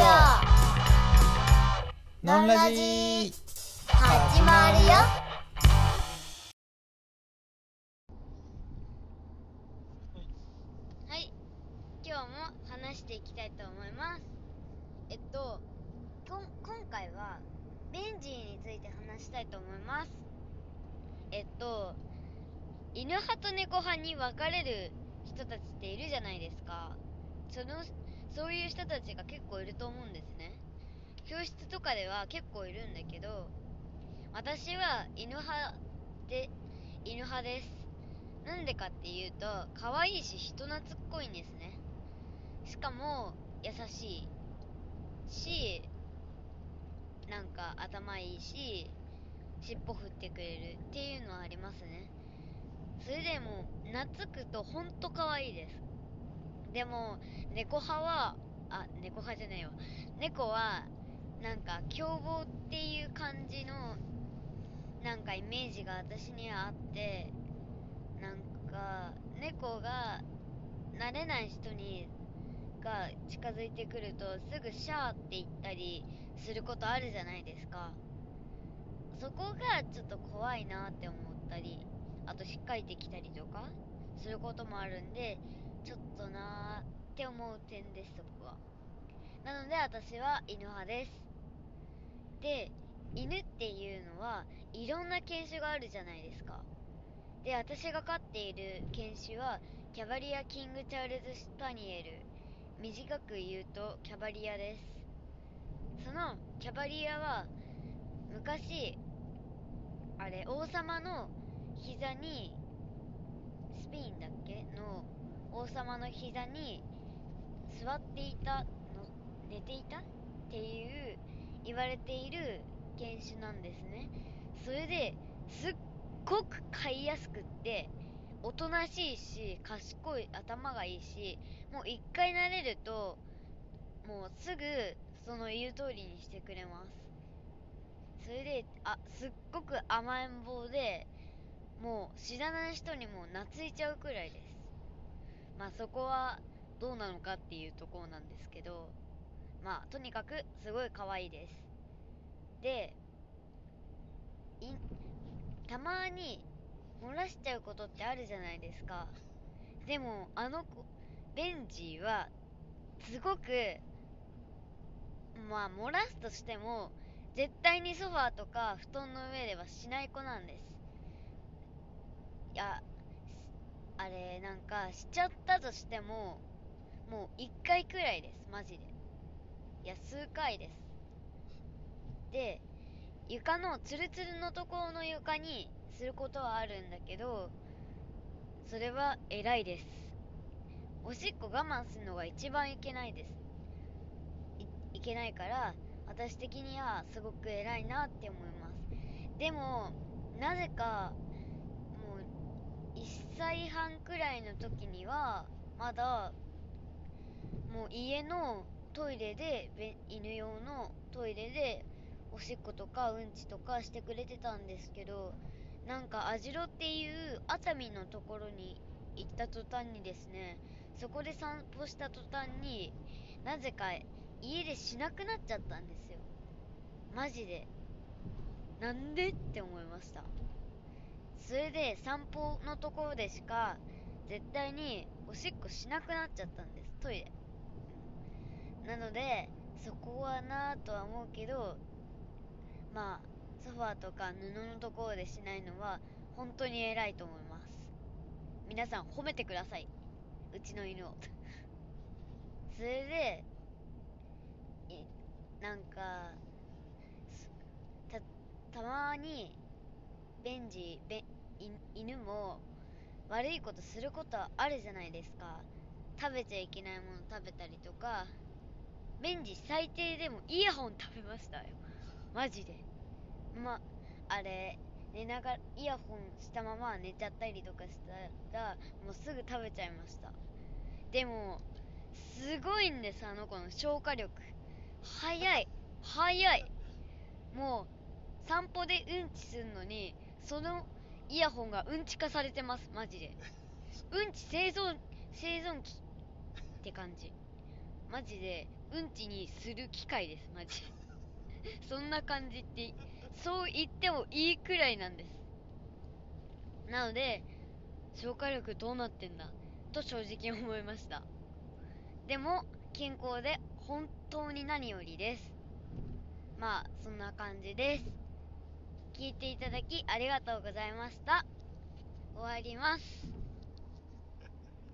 オノンラジ始まるよ。はい。今日も話していきたいと思います。えっとこん今回はベンジーについて話したいと思います。えっと犬派と猫派に分かれる人たちっているじゃないですか。そのそういう人たちが結構いると思うんですね。教室とかでは結構いるんだけど私は犬派で犬派です。なんでかっていうと可愛いし人懐っこいんですね。しかも優しい。しなんか頭いいし尻尾振ってくれる。っていうのはありますね。それでも懐くとほんと可愛いです。でも猫派はあ猫派じゃないわ猫はなんか凶暴っていう感じのなんかイメージが私にはあってなんか猫が慣れない人にが近づいてくるとすぐシャーって言ったりすることあるじゃないですか。そこがちょっと怖いなって思ったりあとしっかりできたりとかすることもあるんでちょっとなー思う点ですそこは。なので私は犬派です。で犬っていうのはいろんな犬種があるじゃないですか。で私が飼っている犬種はキャバリア・キング・チャールズ・スパニエル。短く言うとキャバリアです。そのキャバリアは昔あれ王様の膝にスペインだっけ？の王様の膝に座っていたの寝ていた？っていう言われている犬種なんですね。それですっごく飼いやすくっておとなしいし賢い頭がいいしもう一回慣れるともうすぐその言う通りにしてくれます。それであすっごく甘えん坊でもう知らない人にも懐いちゃうくらいです。まあそこはどうなのかっていうところなんですけどまあとにかくすごい可愛いです。でいたまに漏らしちゃうことってあるじゃないですか。でもあの子ベンジーはすごくまあ漏らすとしても絶対にソファーとか布団の上ではしない子なんです。いやあれなんかしちゃったとしてももう1回くらいです。マジで。いや数回です。で床のツルツルのところの床にすることはあるんだけどそれは偉いです。おしっこ我慢するのが一番いけないです。いいけないから私的にはすごく偉いなって思います。でもなぜかもう1歳半くらいの時にはまだもう家のトイレで犬用のトイレでおしっことかうんちとかしてくれてたんですけどなんか網代っていう熱海のところに行った途端にですねそこで散歩した途端になぜか家でしなくなっちゃったんですよ。マジで。なんでって思いました。それで散歩のところでしか絶対におしっこしなくなっちゃったんですトイレ。なのでそこはなぁとは思うけどまあソファーとか布のところでしないのは本当に偉いと思います。皆さん褒めてください。うちの犬を。それでいなんかたたまにベンジベ犬も悪いことすることあるじゃないですか。食べちゃいけないもの食べたりとかベンジ最低でもイヤホン食べましたよ。マジで。まあれ寝ながらイヤホンしたまま寝ちゃったりとかしたらもうすぐ食べちゃいました。でもすごいんですあの子の消化力。早い早い。もう散歩でうんちするのにそのイヤホンがうんち化されてますマジで。うんち生存生存期って感じ。マジでうんちにする機会ですマジ。そんな感じってそう言ってもいいくらいなんです。なので消化力どうなってんだ？と正直思いました。でも健康で本当に何よりです。まあそんな感じです。聞いていただきありがとうございました。終わります。